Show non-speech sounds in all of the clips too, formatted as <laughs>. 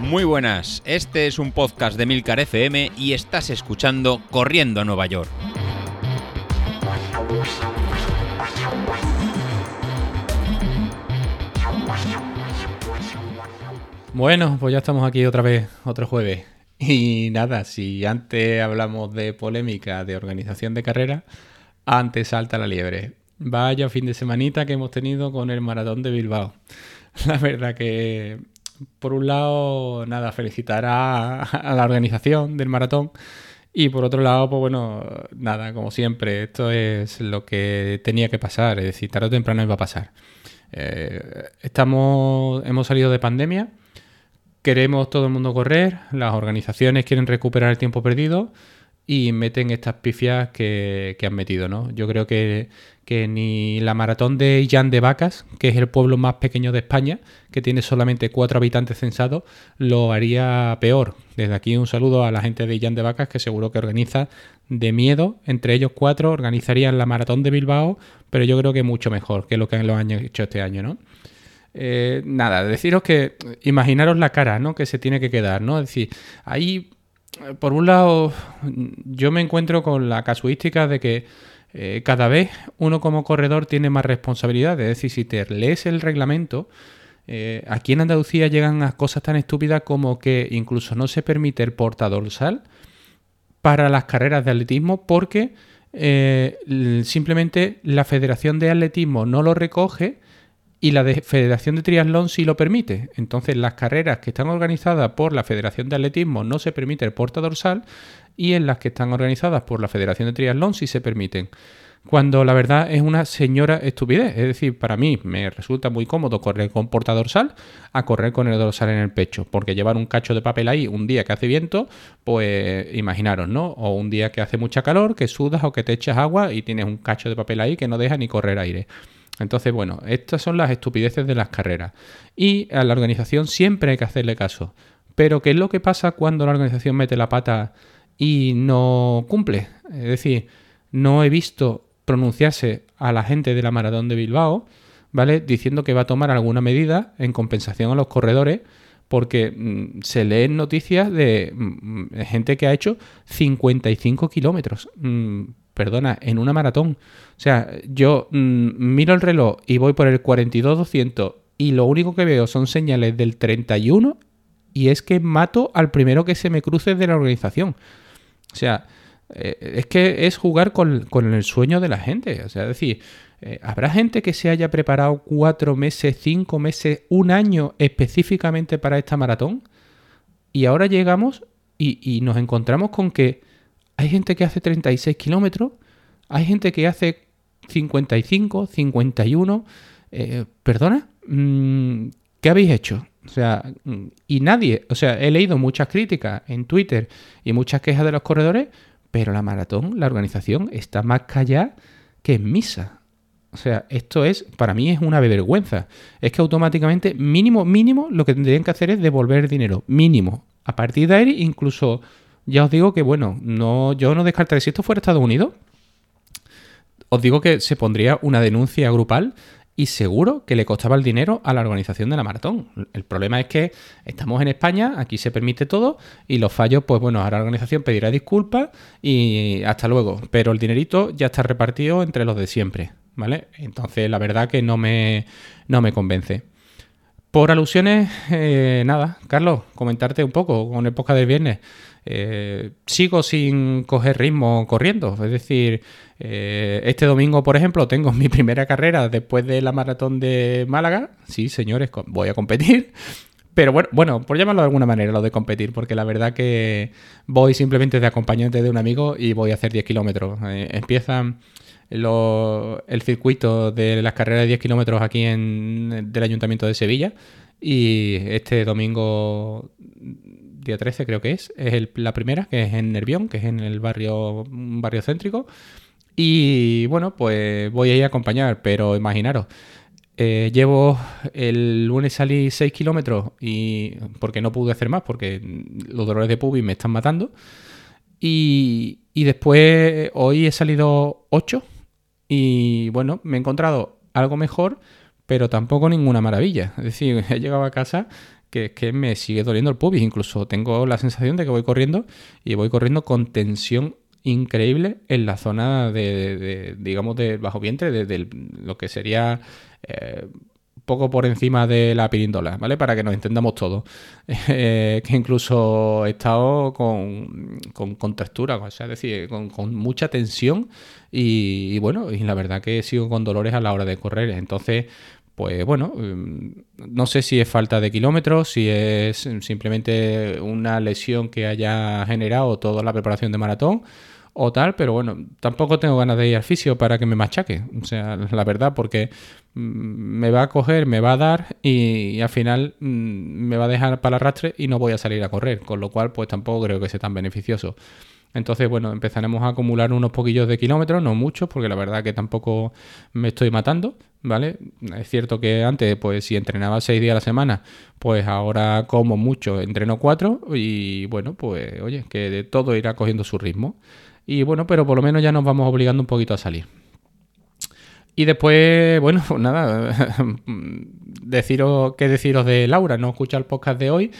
Muy buenas, este es un podcast de Milcar FM y estás escuchando Corriendo a Nueva York. Bueno, pues ya estamos aquí otra vez, otro jueves. Y nada, si antes hablamos de polémica de organización de carrera, antes salta la liebre. Vaya fin de semanita que hemos tenido con el maratón de Bilbao. <laughs> La verdad que por un lado, nada, felicitar a, la organización del maratón. Y por otro lado, pues bueno, nada, como siempre, esto es lo que tenía que pasar, es decir, tarde o temprano iba a pasar. Eh, estamos, hemos salido de pandemia, queremos todo el mundo correr, las organizaciones quieren recuperar el tiempo perdido y meten estas pifias que, han metido, ¿no? Yo creo que, ni la maratón de Illán de Vacas, que es el pueblo más pequeño de España, que tiene solamente cuatro habitantes censados, lo haría peor. Desde aquí un saludo a la gente de Illán de Vacas, que seguro que organiza de miedo. Entre ellos cuatro organizarían la maratón de Bilbao, pero yo creo que mucho mejor que lo que han hecho este año, ¿no? Eh, nada, deciros que imaginaros la cara, ¿no? Que se tiene que quedar, ¿no? Es decir, ahí por un lado, yo me encuentro con la casuística de que eh, cada vez uno como corredor tiene más responsabilidad. Es decir, si te lees el reglamento, eh, aquí en Andalucía llegan a cosas tan estúpidas como que incluso no se permite el portadorsal para las carreras de atletismo porque eh, simplemente la Federación de Atletismo no lo recoge y la Federación de Triatlón sí lo permite. Entonces, las carreras que están organizadas por la Federación de Atletismo no se permite el porta dorsal y en las que están organizadas por la Federación de Triatlón sí se permiten. Cuando la verdad es una señora estupidez. Es decir, para mí me resulta muy cómodo correr con porta dorsal a correr con el dorsal en el pecho. Porque llevar un cacho de papel ahí un día que hace viento, pues imaginaros, ¿no? O un día que hace mucha calor, que sudas o que te echas agua y tienes un cacho de papel ahí que no deja ni correr aire. Entonces, bueno, estas son las estupideces de las carreras. Y a la organización siempre hay que hacerle caso. Pero, ¿qué es lo que pasa cuando la organización mete la pata y no cumple? Es decir, no he visto pronunciarse a la gente de la maratón de Bilbao, ¿vale? Diciendo que va a tomar alguna medida en compensación a los corredores, porque mm, se leen noticias de mm, mm, gente que ha hecho 55 kilómetros perdona, en una maratón. O sea, yo miro el reloj y voy por el 42-200 y lo único que veo son señales del 31 y es que mato al primero que se me cruce de la organización. O sea, eh, es que es jugar con, el sueño de la gente. O sea, es decir, eh, ¿habrá gente que se haya preparado cuatro meses, cinco meses, un año específicamente para esta maratón? Y ahora llegamos y nos encontramos con que hay gente que hace 36 kilómetros, hay gente que hace 55, 51. Eh, ¿Perdona? Mm, ¿Qué habéis hecho? O sea, y nadie, o sea, he leído muchas críticas en Twitter y muchas quejas de los corredores, pero la maratón, la organización, está más callada que en misa. O sea, esto es, para mí es una vergüenza. Es que automáticamente, mínimo, mínimo, lo que tendrían que hacer es devolver dinero. Mínimo. A partir de ahí, incluso ya os digo que, bueno, no, yo no descartaré. Si esto fuera Estados Unidos, os digo que se pondría una denuncia grupal y seguro que le costaba el dinero a la organización de la maratón. El problema es que estamos en España, aquí se permite todo y los fallos, pues bueno, ahora la organización pedirá disculpas y hasta luego. Pero el dinerito ya está repartido entre los de siempre, ¿vale? Entonces la verdad que no me, no me convence. Por alusiones, eh, nada, Carlos, comentarte un poco con el podcast del viernes. Eh, sigo sin coger ritmo corriendo. Es decir, eh, este domingo, por ejemplo, tengo <laughs> mi primera carrera después de la maratón de Málaga. Sí, señores, voy a competir. Pero bueno, bueno, por llamarlo de alguna manera, lo de competir, porque la verdad que voy simplemente de acompañante de un amigo y voy a hacer 10 kilómetros. Eh, empiezan el circuito de las carreras de 10 kilómetros aquí en del Ayuntamiento de Sevilla y este domingo día 13 creo que es, es la primera, que es en Nervión, que es en el barrio, barrio céntrico. Y bueno, pues voy a ir a acompañar, pero imaginaros, eh, llevo el lunes salí 6 kilómetros y porque no pude hacer más, porque los dolores de pubis me están matando. Y, y después hoy he salido 8 y bueno, me he encontrado algo mejor, pero tampoco ninguna maravilla. Es decir, <laughs> he llegado a casa que es que me sigue doliendo el pubis. Incluso tengo la sensación de que voy corriendo y voy corriendo con tensión increíble en la zona de, digamos, de bajo vientre, de, lo que sería eh, poco por encima de la pirindola, ¿vale? Para que nos entendamos todos. <laughs> Eh, que incluso he estado con, con, textura, o sea, es decir, con, mucha tensión y, bueno, y la verdad que sigo con dolores a la hora de correr. Entonces, pues bueno, mm, no sé si es falta de kilómetros, si es simplemente una lesión que haya generado toda la preparación de maratón o tal, pero bueno, tampoco tengo ganas de ir al fisio para que me machaque, o sea, la verdad, porque mm, me va a coger, me va a dar y, al final mm, me va a dejar para el arrastre y no voy a salir a correr, con lo cual pues tampoco creo que sea tan beneficioso. Entonces, bueno, empezaremos a acumular unos poquillos de kilómetros, no muchos, porque la verdad que tampoco me estoy matando, ¿vale? Es cierto que antes, pues si entrenaba seis días a la semana, pues ahora como mucho entreno cuatro y bueno, pues oye, que de todo irá cogiendo su ritmo. Y bueno, pero por lo menos ya nos vamos obligando un poquito a salir. Y después, bueno, <laughs> pues nada, <laughs> deciros qué deciros de Laura. No escucha el podcast de hoy,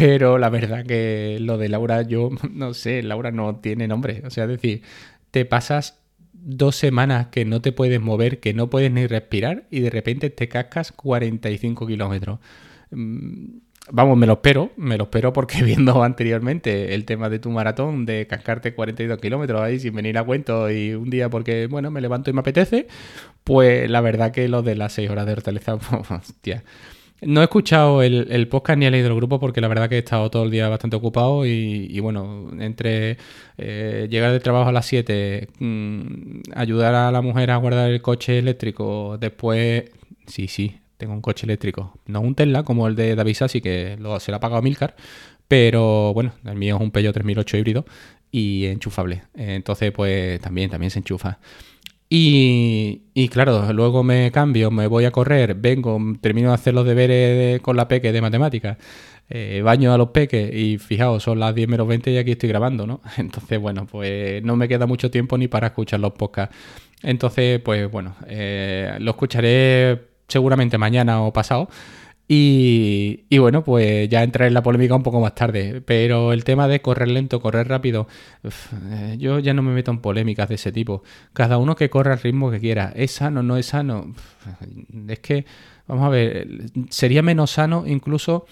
pero la verdad que lo de Laura, yo <laughs> no sé, Laura no tiene nombre. O sea, es decir, te pasas dos semanas que no te puedes mover, que no puedes ni respirar y de repente te cascas 45 kilómetros. Mm, Vamos, me lo espero, me lo espero porque <laughs> viendo anteriormente el tema de tu maratón, de cascarte 42 kilómetros ahí sin venir a cuento y un día porque, bueno, me levanto y me apetece, pues la verdad que lo de las 6 horas de hortaleza, <laughs> pues, hostia. No he escuchado el, podcast ni el grupo porque la verdad que he estado todo el día bastante ocupado y, bueno, entre eh, llegar de trabajo a las 7, mm, ayudar a la mujer a guardar el coche eléctrico, después, sí, sí, tengo un coche eléctrico, no un Tesla como el de David Sassi, que lo, se lo ha pagado Milcar, pero bueno, el mío es un Peugeot 3008 híbrido y enchufable. Entonces, pues también, también se enchufa. Y, claro, luego me cambio, me voy a correr, vengo, termino de hacer los deberes con la peque de matemáticas, eh, baño a los peques y fijaos, son las 10 menos 20 y aquí estoy grabando, ¿no? <laughs> Entonces, bueno, pues no me queda mucho tiempo ni para escuchar los podcasts. Entonces, pues bueno, eh, lo escucharé seguramente mañana o pasado. Y, bueno, pues ya entraré en la polémica un poco más tarde. Pero el tema de correr lento, correr rápido, eh, yo ya no me meto en polémicas de ese tipo. Cada uno que corra al ritmo que quiera. ¿Es sano? ¿No es sano? Es que, vamos a ver, sería menos sano incluso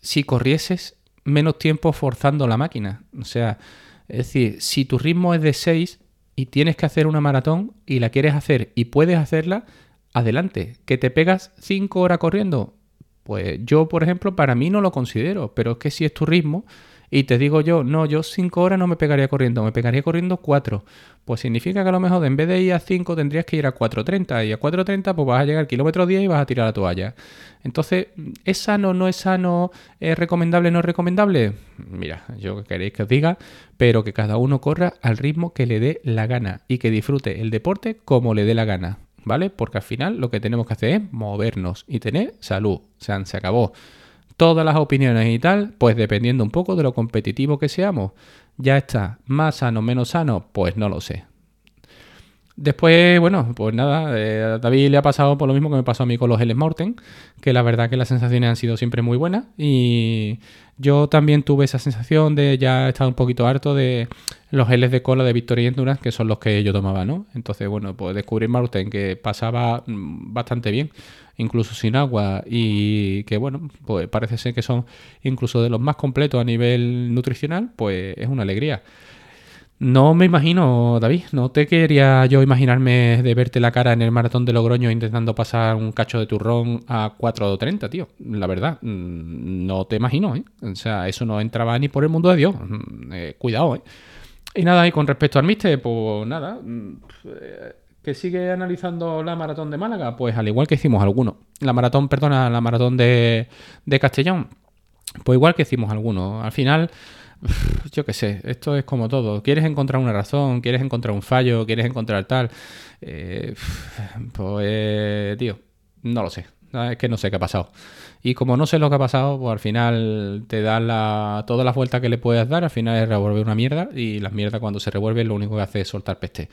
si corrieses menos tiempo forzando la máquina. O sea, es decir, si tu ritmo es de 6 y tienes que hacer una maratón y la quieres hacer y puedes hacerla, adelante. ¿Que te pegas 5 horas corriendo? Pues yo, por ejemplo, para mí no lo considero, pero es que si es tu ritmo y te digo yo, no, yo 5 horas no me pegaría corriendo, me pegaría corriendo 4, pues significa que a lo mejor en vez de ir a 5 tendrías que ir a 4.30 y a 4.30 pues vas a llegar al kilómetro 10 y vas a tirar la toalla. Entonces, ¿es sano, no es sano, es recomendable, no es recomendable? Mira, yo queréis que os diga, pero que cada uno corra al ritmo que le dé la gana y que disfrute el deporte como le dé la gana. ¿Vale? Porque al final lo que tenemos que hacer es movernos y tener salud. O sea, se acabó. Todas las opiniones y tal, pues dependiendo un poco de lo competitivo que seamos. Ya está, más sano, menos sano, pues no lo sé. Después, bueno, pues nada, eh, a David le ha pasado por lo mismo que me pasó a mí con los L Morten, que la verdad que las sensaciones han sido siempre muy buenas y yo también tuve esa sensación de ya estar un poquito harto de los geles de cola de Victoria y Endurance, que son los que yo tomaba, ¿no? Entonces, bueno, pues descubrir Morten que pasaba mm, bastante bien, incluso sin agua y que, bueno, pues parece ser que son incluso de los más completos a nivel nutricional, pues es una alegría. No me imagino, David, no te quería yo imaginarme de verte la cara en el maratón de Logroño intentando pasar un cacho de turrón a 4.30, tío. La verdad, mm, no te imagino, ¿eh? O sea, eso no entraba ni por el mundo de Dios. Mm, eh, cuidado, ¿eh? Y nada, y con respecto al Mister, pues nada, mm, eh, que sigue analizando la maratón de Málaga, pues al igual que hicimos algunos. La maratón, perdona, la maratón de, de Castellón, pues igual que hicimos algunos. Al final yo qué sé, esto es como todo. Quieres encontrar una razón, quieres encontrar un fallo, quieres encontrar tal. Eh, pues, tío, no lo sé. Es que no sé qué ha pasado. Y como no sé lo que ha pasado, pues al final te da la, todas las vueltas que le puedes dar, al final es revolver una mierda y las mierdas cuando se revuelven lo único que hace es soltar peste.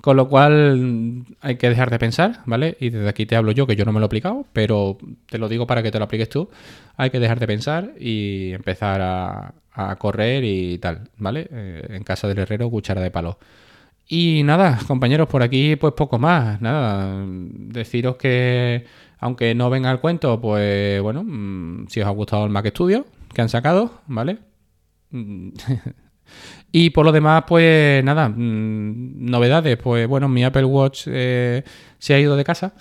Con lo cual hay que dejar de pensar, ¿vale? Y desde aquí te hablo yo, que yo no me lo he aplicado, pero te lo digo para que te lo apliques tú. Hay que dejar de pensar y empezar a, correr y tal, ¿vale? Eh, en casa del herrero, cuchara de palo. Y nada, compañeros, por aquí pues poco más. Nada, deciros que aunque no venga el cuento, pues bueno, mm, si os ha gustado el Mac Studio que han sacado, ¿vale? Mm, <laughs> y por lo demás, pues nada, mm, novedades. Pues bueno, mi Apple Watch eh, se ha ido de casa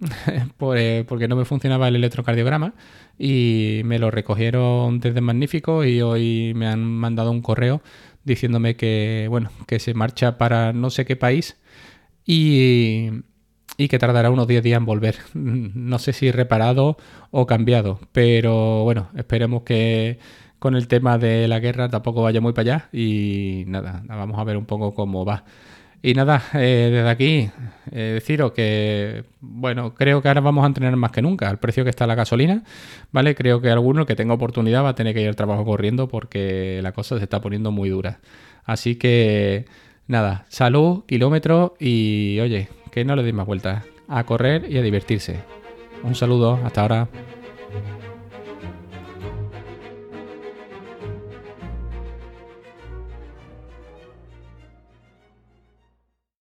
<laughs> pues, porque no me funcionaba el electrocardiograma y me lo recogieron desde Magnífico y hoy me han mandado un correo diciéndome que, bueno, que se marcha para no sé qué país y y que tardará unos 10 días en volver. <laughs> No sé si reparado o cambiado, pero bueno, esperemos que con el tema de la guerra tampoco vaya muy para allá y nada, vamos a ver un poco cómo va. Y nada, eh, desde aquí eh, deciros que, bueno, creo que ahora vamos a entrenar más que nunca al precio que está la gasolina, ¿vale? Creo que alguno que tenga oportunidad va a tener que ir al trabajo corriendo porque la cosa se está poniendo muy dura. Así que, nada, salud, kilómetros y, oye, que no le deis más vueltas, a correr y a divertirse. Un saludo, hasta ahora.